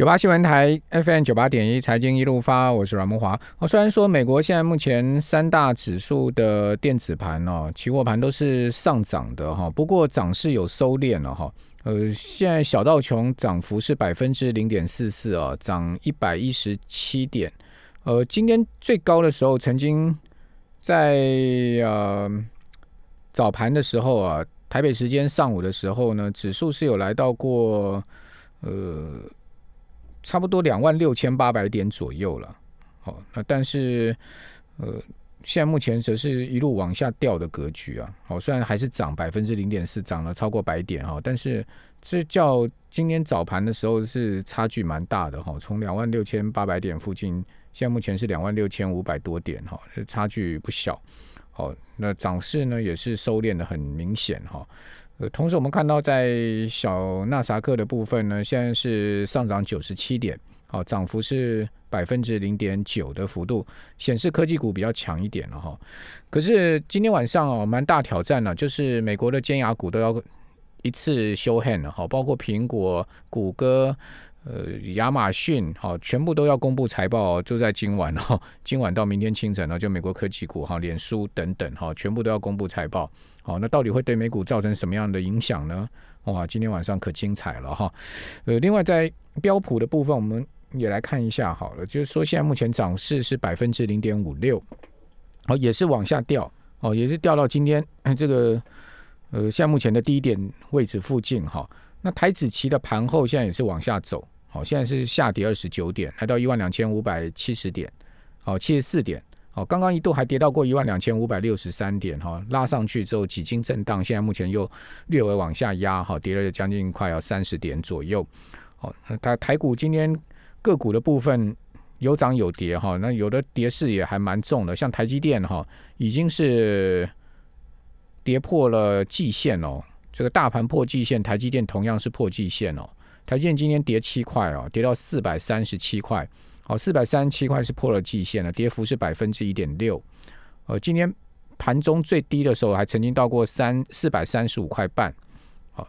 九八新闻台 FM 九八点一财经一路发，我是阮木华。哦，虽然说美国现在目前三大指数的电子盘哦，期货盘都是上涨的哈，不过涨势有收敛了哈。呃，现在小道琼涨幅是百分之零点四四啊，涨一百一十七点。呃，今天最高的时候，曾经在呃早盘的时候啊，台北时间上午的时候呢，指数是有来到过呃。差不多两万六千八百点左右了，好，那但是呃，现在目前则是一路往下掉的格局啊，好，虽然还是涨百分之零点四，涨了超过百点哈，但是这较今天早盘的时候是差距蛮大的哈，从两万六千八百点附近，现在目前是两万六千五百多点哈，差距不小，好，那涨势呢也是收敛的很明显哈。同时我们看到在小纳萨克的部分呢，现在是上涨九十七点，好，涨幅是百分之零点九的幅度，显示科技股比较强一点了哈。可是今天晚上哦，蛮大挑战了，就是美国的尖牙股都要一次修 hand 了哈，包括苹果、谷歌、呃亚马逊，好，全部都要公布财报，就在今晚哈，今晚到明天清晨呢，就美国科技股哈，脸书等等哈，全部都要公布财报。好，那到底会对美股造成什么样的影响呢？哇，今天晚上可精彩了哈！呃，另外在标普的部分，我们也来看一下好了，就是说现在目前涨势是百分之零点五六，哦，也是往下掉，哦，也是掉到今天这个呃，现在目前的低点位置附近哈。那台子期的盘后现在也是往下走，好，现在是下跌二十九点，来到一万两千五百七十点，好，七十四点。哦，刚刚一度还跌到过一万两千五百六十三点哈，拉上去之后几经震荡，现在目前又略微往下压哈，跌了将近快要三十点左右。好哦，它台股今天个股的部分有涨有跌哈，那有的跌势也还蛮重的，像台积电哈，已经是跌破了季线哦，这个大盘破季线，台积电同样是破季线哦，台积电今天跌七块哦，跌到四百三十七块。好，四百三十七块是破了季线了，跌幅是百分之一点六。呃，今天盘中最低的时候还曾经到过三四百三十五块半。好，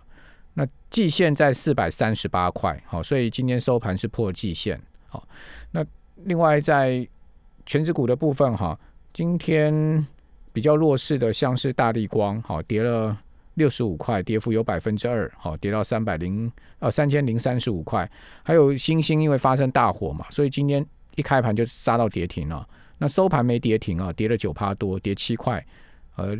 那季线在四百三十八块。好，所以今天收盘是破季线。好，那另外在全指股的部分哈，今天比较弱势的像是大力光，好跌了。六十五块，跌幅有百分之二，好跌到三百零呃三千零三十五块。还有星星，因为发生大火嘛，所以今天一开盘就杀到跌停了。那收盘没跌停啊，跌了九趴多，跌七块，呃，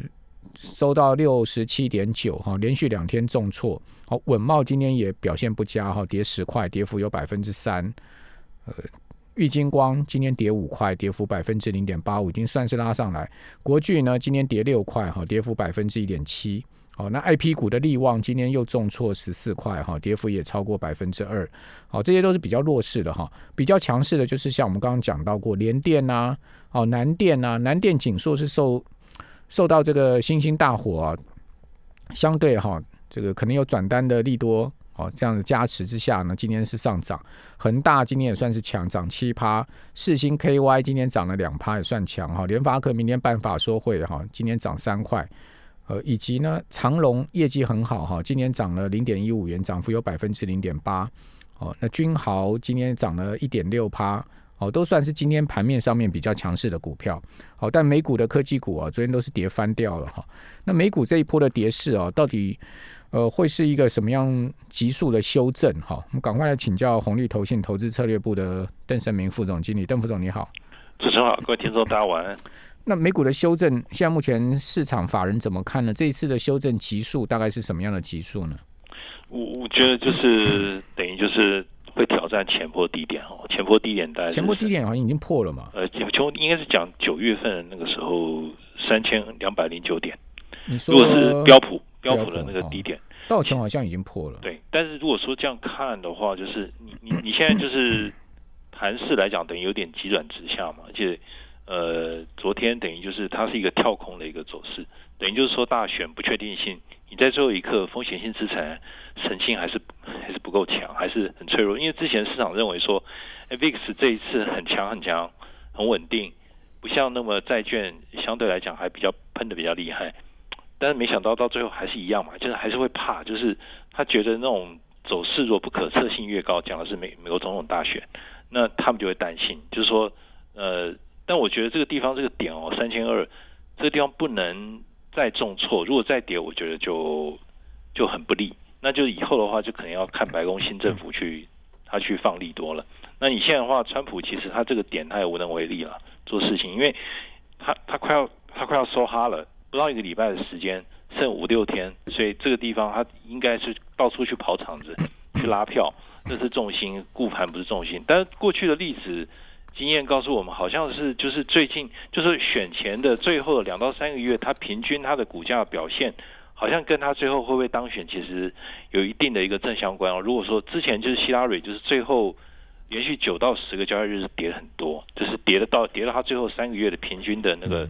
收到六十七点九哈，连续两天重挫。好，稳茂今天也表现不佳哈，跌十块，跌幅有百分之三。呃，玉金光今天跌五块，跌幅百分之零点八五，已经算是拉上来。国巨呢，今天跌六块哈，跌幅百分之一点七。好，那 I P 股的利旺今天又重挫十四块哈，跌幅也超过百分之二。好，这些都是比较弱势的哈，比较强势的就是像我们刚刚讲到过联电呐，哦南电呐，南电景硕是受受到这个星星大火啊，相对哈这个可能有转单的利多哦，这样的加持之下呢，今天是上涨。恒大今天也算是强，涨七趴。世星 K Y 今天涨了两趴，也算强哈。联发科明天办法说会哈，今天涨三块。呃，以及呢，长隆业绩很好哈，今年涨了零点一五元，涨幅有百分之零点八。哦，那君豪今天涨了一点六趴，哦，都算是今天盘面上面比较强势的股票。好，但美股的科技股啊，昨天都是跌翻掉了哈。那美股这一波的跌势啊，到底呃会是一个什么样急速的修正？哈，我们赶快来请教红利投信投资策略部的邓胜明副总经理，邓副总你好。主持人好，各位听众大家晚安。那美股的修正，现在目前市场法人怎么看呢？这一次的修正级数大概是什么样的级数呢？我我觉得就是等于就是会挑战前波低点哦，前波低点大概前波低点好像已经破了嘛？呃，前应该是讲九月份那个时候三千两百零九点。如果是标普标普的那个低点，道琼好像已经破了。对，但是如果说这样看的话，就是你你你现在就是盘势来讲，等于有点急转直下嘛，而且。呃，昨天等于就是它是一个跳空的一个走势，等于就是说大选不确定性，你在最后一刻风险性资产神性还是还是不够强，还是很脆弱。因为之前市场认为说，VIX 这一次很强很强很稳定，不像那么债券相对来讲还比较喷的比较厉害，但是没想到到最后还是一样嘛，就是还是会怕，就是他觉得那种走势若不可测性越高，讲的是美美国总统大选，那他们就会担心，就是说，呃，但我觉得这个地方这个点哦，三千二这个地方不能再重挫，如果再跌，我觉得就就很不利。那就以后的话，就可能要看白宫新政府去他去放利多了。那你现在的话，川普其实他这个点他也无能为力了，做事情，因为他他快要他快要收哈了，不到一个礼拜的时间，剩五六天，所以这个地方他应该是到处去跑场子去拉票，这是重心，顾盘不是重心。但是过去的历史经验告诉我们，好像是就是最近就是选前的最后两到三个月，它平均它的股价表现。好像跟他最后会不会当选，其实有一定的一个正相关哦。如果说之前就是希拉蕊，就是最后连续九到十个交易日是跌很多，就是跌了到跌了他最后三个月的平均的那个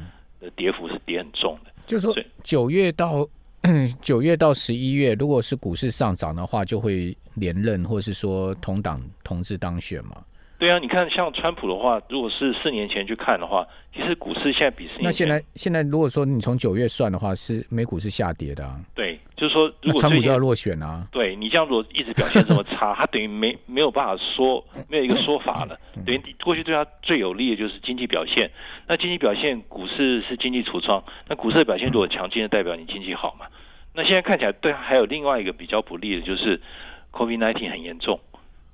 跌幅是跌很重的。就是说九月到九月到十一月，如果是股市上涨的话，就会连任，或是说同党同志当选嘛。对啊，你看像川普的话，如果是四年前去看的话，其实股市现在比四年那现在现在如果说你从九月算的话，是美股是下跌的啊。对，就是说如果川普就要落选啊。对你这样如果一直表现这么差，他等于没没有办法说没有一个说法了。等于过去对他最有利的就是经济表现，那经济表现股市是经济橱窗，那股市的表现如果强劲的代表你经济好嘛。那现在看起来对他还有另外一个比较不利的就是 COVID-19 很严重。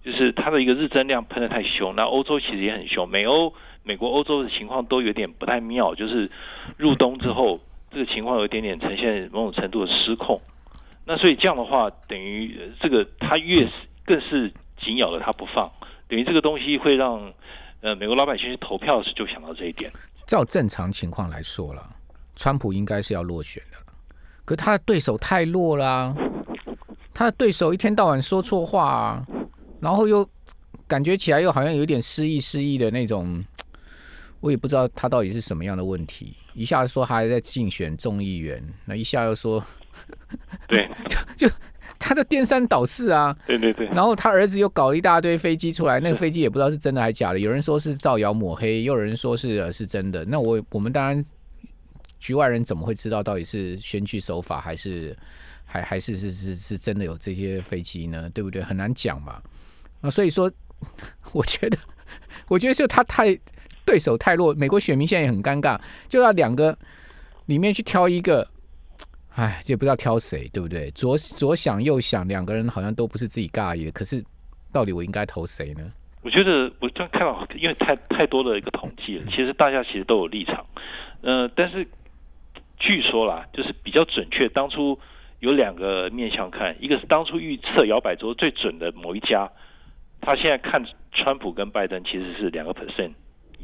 就是它的一个日增量喷的太凶，那欧洲其实也很凶，美欧、美国、欧洲的情况都有点不太妙，就是入冬之后，这个情况有一点点呈现某种程度的失控。那所以这样的话，等于这个他越是更是紧咬着他不放，等于这个东西会让呃美国老百姓去投票时就想到这一点。照正常情况来说了，川普应该是要落选的，可他的对手太弱了，他的对手一天到晚说错话。然后又感觉起来又好像有点失忆失忆的那种，我也不知道他到底是什么样的问题。一下说他还在竞选众议员，那一下又说，对，就就他的颠三倒四啊。对对对。然后他儿子又搞了一大堆飞机出来，那个飞机也不知道是真的还是假的。有人说是造谣抹黑，又有人说是是真的。那我我们当然局外人怎么会知道到底是选举手法还是还还是是是是真的有这些飞机呢？对不对？很难讲嘛。啊，所以说，我觉得，我觉得就他太对手太弱，美国选民现在也很尴尬，就要两个里面去挑一个，哎，也不知道挑谁，对不对？左左想右想，两个人好像都不是自己尬意的，可是到底我应该投谁呢？我觉得我刚看到，因为太太多的一个统计了，其实大家其实都有立场，呃，但是据说啦，就是比较准确，当初有两个面向看，一个是当初预测摇摆州最准的某一家。他现在看川普跟拜登其实是两个 percent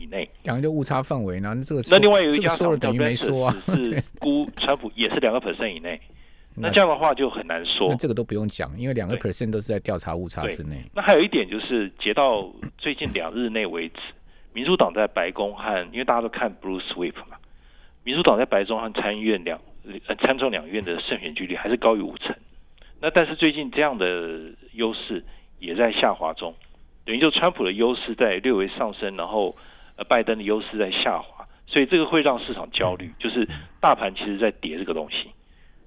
以内，两个就误差范围呢。这个那另外有一家说了等于没说啊，是估川普也是两个 percent 以内。那这样的话就很难说。那这个都不用讲，因为两个 percent 都是在调查误差之内。那还有一点就是，截到最近两日内为止，民主党在白宫和因为大家都看 Bruce Sweep 嘛，民主党在白中和参议院两呃参众两院的胜选距离还是高于五成。那但是最近这样的优势。也在下滑中，等于就川普的优势在略微上升，然后呃拜登的优势在下滑，所以这个会让市场焦虑，就是大盘其实在跌这个东西，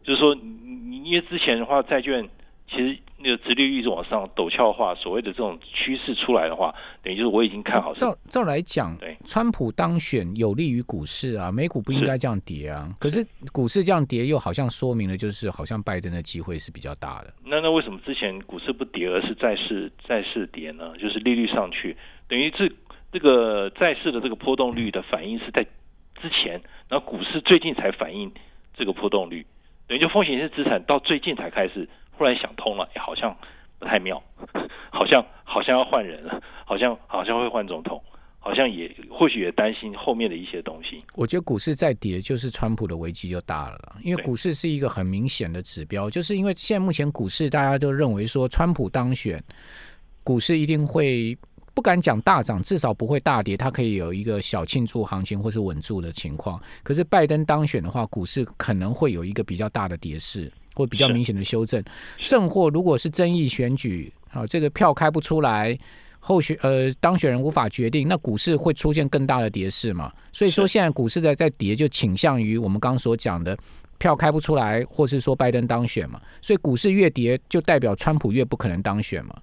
就是说你因为之前的话债券其实。那个直利率一直往上陡峭化，所谓的这种趋势出来的话，等于就是我已经看好。照照来讲，对，川普当选有利于股市啊，美股不应该这样跌啊。可是股市这样跌，又好像说明了就是好像拜登的机会是比较大的。那那为什么之前股市不跌，而是债市债市跌呢？就是利率上去，等于这这个债市的这个波动率的反应是在之前，然后股市最近才反映这个波动率，等于就风险性资产到最近才开始。忽然想通了，好像不太妙，好像好像要换人了，好像好像会换总统，好像也或许也担心后面的一些东西。我觉得股市再跌，就是川普的危机就大了，因为股市是一个很明显的指标，就是因为现在目前股市大家都认为说川普当选，股市一定会不敢讲大涨，至少不会大跌，它可以有一个小庆祝行情或是稳住的情况。可是拜登当选的话，股市可能会有一个比较大的跌势。或比较明显的修正，甚或如果是争议选举，啊，这个票开不出来，候选呃当选人无法决定，那股市会出现更大的跌势嘛？所以说现在股市在在跌，就倾向于我们刚刚所讲的票开不出来，或是说拜登当选嘛，所以股市越跌，就代表川普越不可能当选嘛。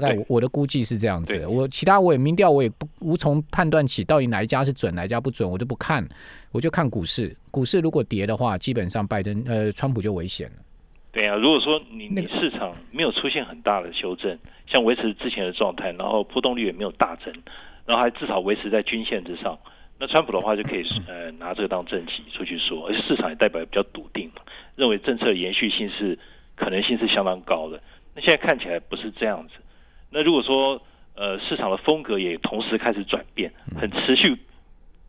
大概我我的估计是这样子，我其他我也民调我也不无从判断起到底哪一家是准哪一家不准，我就不看，我就看股市。股市如果跌的话，基本上拜登呃川普就危险了。对啊，如果说你你市场没有出现很大的修正，像维持之前的状态，然后波动率也没有大增，然后还至少维持在均线之上，那川普的话就可以呃拿这个当政绩出去说，而且市场也代表比较笃定嘛，认为政策延续性是可能性是相当高的。那现在看起来不是这样子。那如果说呃市场的风格也同时开始转变，很持续、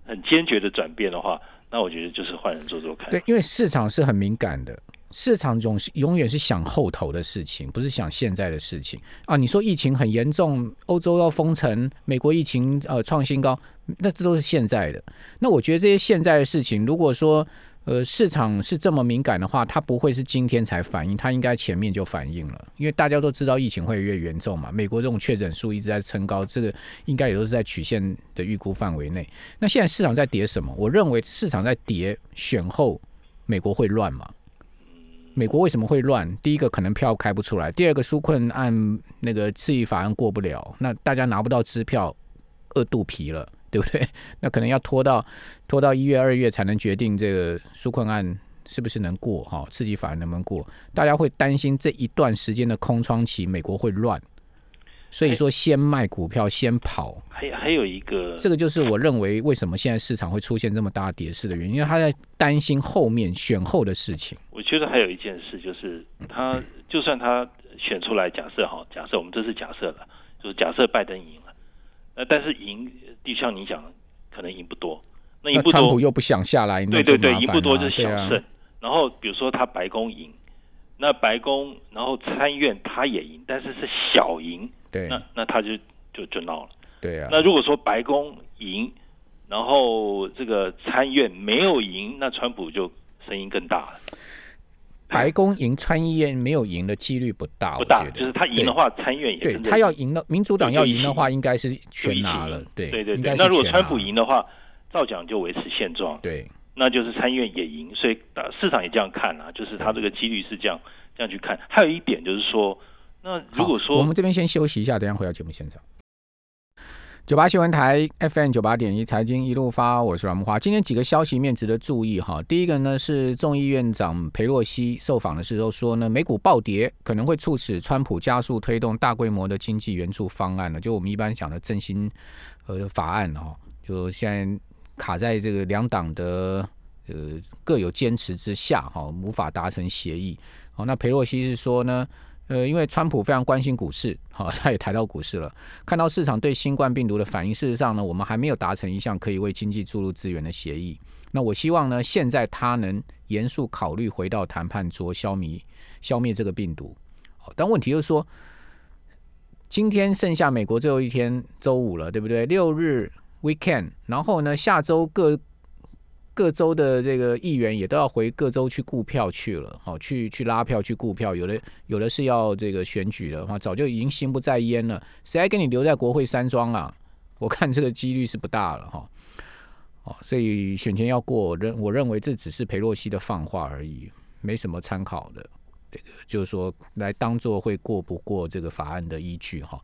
很坚决的转变的话，那我觉得就是换人做做看。对，因为市场是很敏感的。市场总是永远是想后头的事情，不是想现在的事情啊！你说疫情很严重，欧洲要封城，美国疫情呃创新高，那这都是现在的。那我觉得这些现在的事情，如果说呃市场是这么敏感的话，它不会是今天才反应，它应该前面就反应了。因为大家都知道疫情会越严重嘛，美国这种确诊数一直在升高，这个应该也都是在曲线的预估范围内。那现在市场在跌什么？我认为市场在跌选后，美国会乱嘛？美国为什么会乱？第一个可能票开不出来，第二个纾困案那个刺激法案过不了，那大家拿不到支票，饿肚皮了，对不对？那可能要拖到拖到一月二月才能决定这个纾困案是不是能过哈，刺激法案能不能过？大家会担心这一段时间的空窗期，美国会乱。所以说，先卖股票，先跑。还还有一个，这个就是我认为为什么现在市场会出现这么大跌势的原因，因为他在担心后面选后的事情。我觉得还有一件事就是，他就算他选出来，假设哈，假设我们这是假设了，就是假设拜登赢了，那但是赢，就像你讲，可能赢不多。那赢不多，川普又不想下来，对对对，赢不多就是小胜。然后比如说他白宫赢，那白宫然后参院他也赢，但是是小赢。对，那那他就就就闹了。对啊。那如果说白宫赢，然后这个参院没有赢，那川普就声音更大了。白宫赢，参议院没有赢的几率不大，不大。就是他赢的话，参议院也对他要赢的，民主党要赢的话，应该是全拿了。对对对。那如果川普赢的话，照讲就维持现状。对。那就是参议院也赢，所以市场也这样看啊，就是他这个几率是这样这样去看。还有一点就是说。那如果说我们这边先休息一下，等下回到节目现场。九八新闻台 FM 九八点一财经一路发，我是阮木华。今天几个消息面值得注意哈。第一个呢是众议院长佩洛西受访的时候说呢，美股暴跌可能会促使川普加速推动大规模的经济援助方案呢，就我们一般讲的振兴呃法案哈，就现在卡在这个两党的呃各有坚持之下哈，无法达成协议。好，那佩洛西是说呢？呃，因为川普非常关心股市，好，他也抬到股市了。看到市场对新冠病毒的反应，事实上呢，我们还没有达成一项可以为经济注入资源的协议。那我希望呢，现在他能严肃考虑回到谈判桌，消灭消灭这个病毒。好，但问题就是说，今天剩下美国最后一天，周五了，对不对？六日 weekend，然后呢，下周各。各州的这个议员也都要回各州去顾票去了，好，去去拉票去顾票，有的有的是要这个选举的话，早就已经心不在焉了，谁还跟你留在国会山庄啊？我看这个几率是不大了哈，哦，所以选前要过，我认我认为这只是裴洛西的放话而已，没什么参考的，就是说来当做会过不过这个法案的依据哈。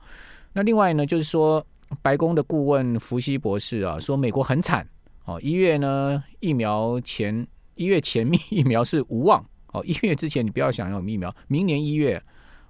那另外呢，就是说白宫的顾问福西博士啊，说美国很惨。哦，一月呢，疫苗前一月前面 疫苗是无望。哦，一月之前你不要想要疫苗，明年一月，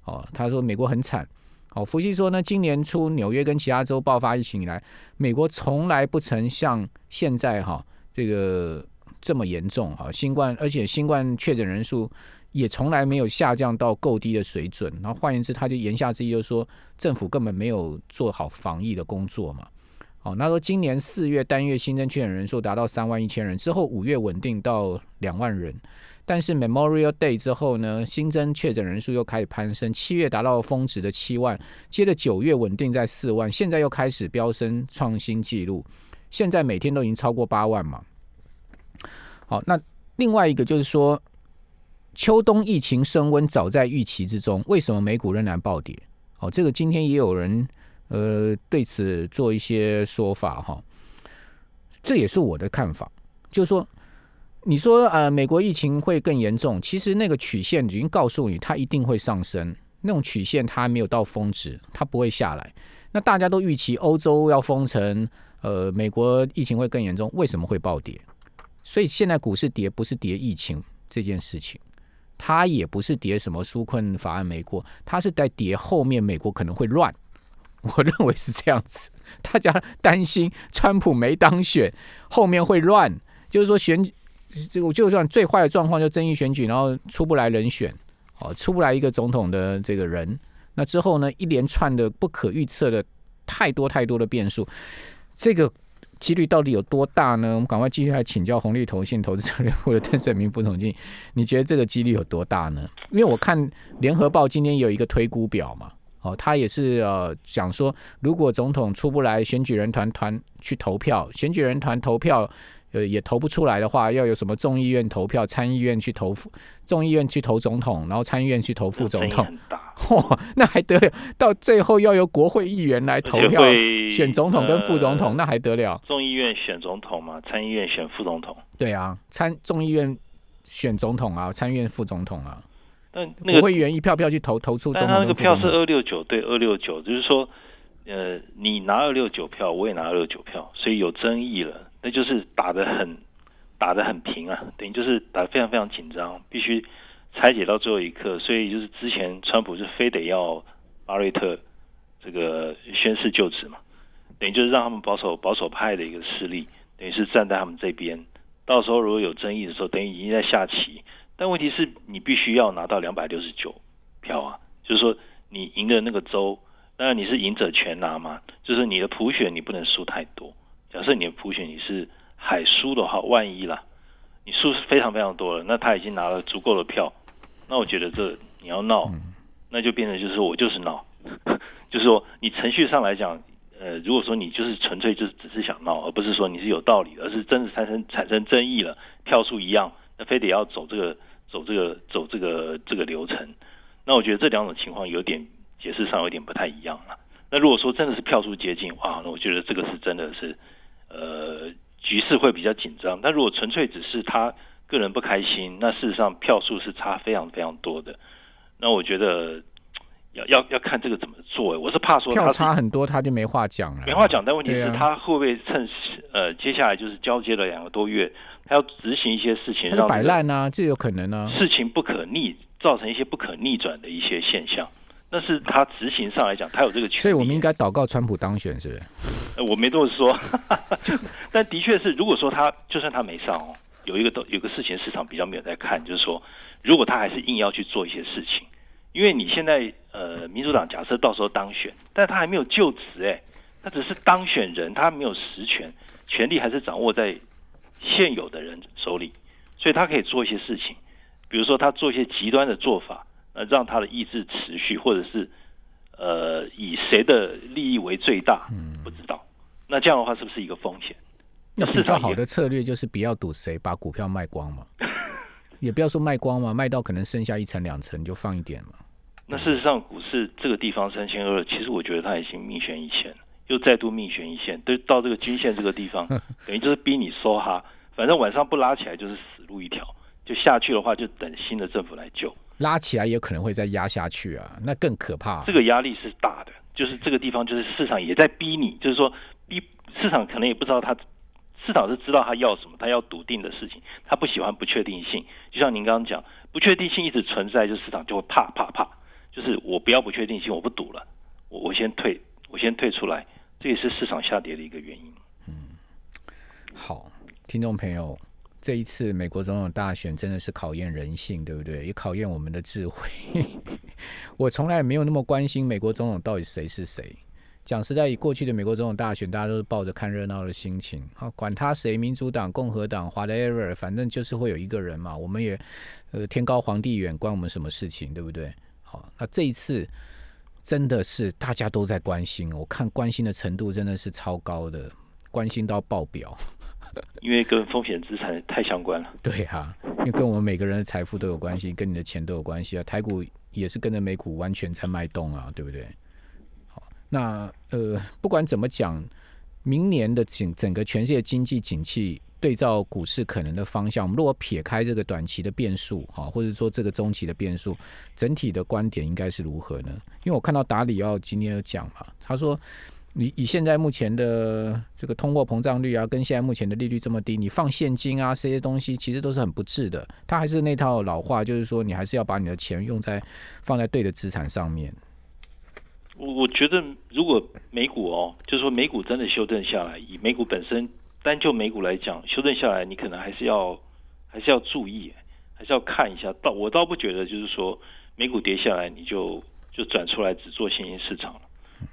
哦，他说美国很惨。哦，福西说呢，今年初纽约跟其他州爆发疫情以来，美国从来不曾像现在哈这个这么严重啊，新冠，而且新冠确诊人数也从来没有下降到够低的水准。然后换言之，他就言下之意就是说，政府根本没有做好防疫的工作嘛。好，那说今年四月单月新增确诊人数达到三万一千人，之后五月稳定到两万人，但是 Memorial Day 之后呢，新增确诊人数又开始攀升，七月达到峰值的七万，接着九月稳定在四万，现在又开始飙升创新纪录，现在每天都已经超过八万嘛。好，那另外一个就是说，秋冬疫情升温早在预期之中，为什么美股仍然暴跌？好，这个今天也有人。呃，对此做一些说法哈，这也是我的看法，就是说，你说呃，美国疫情会更严重，其实那个曲线已经告诉你，它一定会上升。那种曲线它还没有到峰值，它不会下来。那大家都预期欧洲要封城，呃，美国疫情会更严重，为什么会暴跌？所以现在股市跌不是跌疫情这件事情，它也不是跌什么纾困法案没过，它是在跌后面美国可能会乱。我认为是这样子，大家担心川普没当选，后面会乱，就是说选这个就算最坏的状况就争议选举，然后出不来人选，哦，出不来一个总统的这个人，那之后呢，一连串的不可预测的太多太多的变数，这个几率到底有多大呢？我们赶快继续来请教红利投信投资策略部的邓胜明副总经理，你觉得这个几率有多大呢？因为我看联合报今天有一个推估表嘛。哦，他也是呃讲说，如果总统出不来，选举人团团去投票，选举人团投票呃也投不出来的话，要有什么众议院投票，参议院去投众议院去投总统，然后参议院去投副总统，嚯，那还得了？到最后要由国会议员来投票选总统跟副总统，那还得了？众议院选总统嘛，参议院选副总统。对啊，参众议院选总统啊，参议院副总统啊。但那个会员一票票去投投出，但他那个票是二六九对二六九，就是说，呃，你拿二六九票，我也拿二六九票，所以有争议了，那就是打的很打的很平啊，等于就是打的非常非常紧张，必须拆解到最后一刻，所以就是之前川普是非得要巴瑞特这个宣誓就职嘛，等于就是让他们保守保守派的一个势力，等于是站在他们这边，到时候如果有争议的时候，等于已经在下棋。但问题是你必须要拿到两百六十九票啊，就是说你赢的那个州，当然你是赢者全拿嘛，就是你的普选你不能输太多。假设你的普选你是海输的话，万一啦，你输是非常非常多了，那他已经拿了足够的票，那我觉得这你要闹，那就变成就是我就是闹，就是说你程序上来讲，呃，如果说你就是纯粹就是只是想闹，而不是说你是有道理，而是真的产生产生争议了，票数一样，那非得要走这个。走这个走这个这个流程，那我觉得这两种情况有点解释上有点不太一样了。那如果说真的是票数接近，哇，那我觉得这个是真的是呃局势会比较紧张。但如果纯粹只是他个人不开心，那事实上票数是差非常非常多的。那我觉得要要要看这个怎么做。我是怕说票差很多他就没话讲了，没话讲。但问题是他会不会趁呃接下来就是交接了两个多月？他要执行一些事情，让摆烂啊，这有可能啊。事情不可逆，造成一些不可逆转的一些现象，那是他执行上来讲，他有这个权利。所以我们应该祷告川普当选，是不是？我没这么说，但的确是，如果说他就算他没上哦，有一个都有个事情市场比较没有在看，就是说，如果他还是硬要去做一些事情，因为你现在呃，民主党假设到时候当选，但他还没有就职，哎，他只是当选人，他没有实权，权力还是掌握在。现有的人手里，所以他可以做一些事情，比如说他做一些极端的做法，呃，让他的意志持续，或者是呃以谁的利益为最大，嗯，不知道。那这样的话是不是一个风险？那比较好的策略就是不要赌谁把股票卖光嘛，也不要说卖光嘛，卖到可能剩下一层两层就放一点嘛。那事实上股市这个地方三千二，其实我觉得它已经命悬一线。又再度命悬一线，都到这个均线这个地方，等于就是逼你梭哈。反正晚上不拉起来就是死路一条，就下去的话就等新的政府来救。拉起来也可能会再压下去啊，那更可怕。这个压力是大的，就是这个地方就是市场也在逼你，就是说逼市场可能也不知道他市场是知道他要什么，他要笃定的事情，他不喜欢不确定性。就像您刚刚讲，不确定性一直存在，就市场就会怕怕怕，就是我不要不确定性，我不赌了，我我先退，我先退出来。这也是市场下跌的一个原因。嗯，好，听众朋友，这一次美国总统大选真的是考验人性，对不对？也考验我们的智慧。我从来没有那么关心美国总统到底谁是谁。讲实在，以过去的美国总统大选，大家都是抱着看热闹的心情，啊，管他谁，民主党、共和党，whatever，反正就是会有一个人嘛。我们也，呃，天高皇帝远，关我们什么事情，对不对？好，那这一次。真的是大家都在关心，我看关心的程度真的是超高的，关心到爆表。因为跟风险资产太相关了。对啊，因为跟我们每个人的财富都有关系，跟你的钱都有关系啊。台股也是跟着美股完全在脉动啊，对不对？好，那呃，不管怎么讲，明年的景整个全世界经济景气对照股市可能的方向，我们如果撇开这个短期的变数哈，或者说这个中期的变数，整体的观点应该是如何呢？因为我看到达里奥今天有讲嘛，他说。你以现在目前的这个通货膨胀率啊，跟现在目前的利率这么低，你放现金啊这些东西其实都是很不智的。他还是那套老话，就是说你还是要把你的钱用在放在对的资产上面。我我觉得，如果美股哦，就是说美股真的修正下来，以美股本身单就美股来讲，修正下来，你可能还是要还是要注意，还是要看一下。倒我倒不觉得，就是说美股跌下来，你就就转出来只做新兴市场了。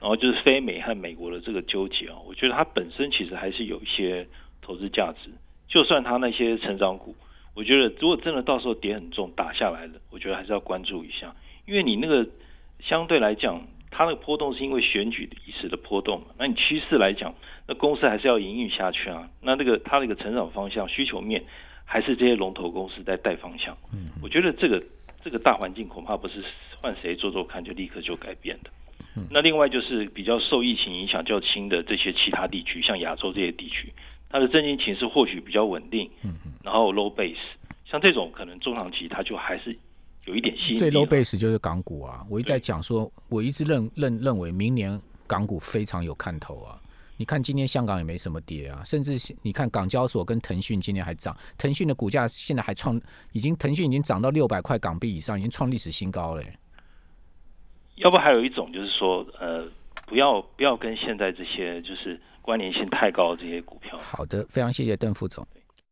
然后就是非美和美国的这个纠结啊，我觉得它本身其实还是有一些投资价值。就算它那些成长股，我觉得如果真的到时候跌很重打下来了，我觉得还是要关注一下。因为你那个相对来讲，它那个波动是因为选举一时的波动嘛。那你趋势来讲，那公司还是要营运下去啊。那那个它那个成长方向、需求面，还是这些龙头公司在带方向。嗯，我觉得这个这个大环境恐怕不是换谁做做看就立刻就改变的。那另外就是比较受疫情影响较轻的这些其他地区，像亚洲这些地区，它的政经情势或许比较稳定，嗯嗯，然后 low base，像这种可能中长期它就还是有一点吸引力。最 low base 就是港股啊，我一直在讲说，我一直认认认为明年港股非常有看头啊。你看今天香港也没什么跌啊，甚至你看港交所跟腾讯今天还涨，腾讯的股价现在还创，已经腾讯已经涨到六百块港币以上，已经创历史新高了。要不还有一种就是说，呃，不要不要跟现在这些就是关联性太高的这些股票。好的，非常谢谢邓副总。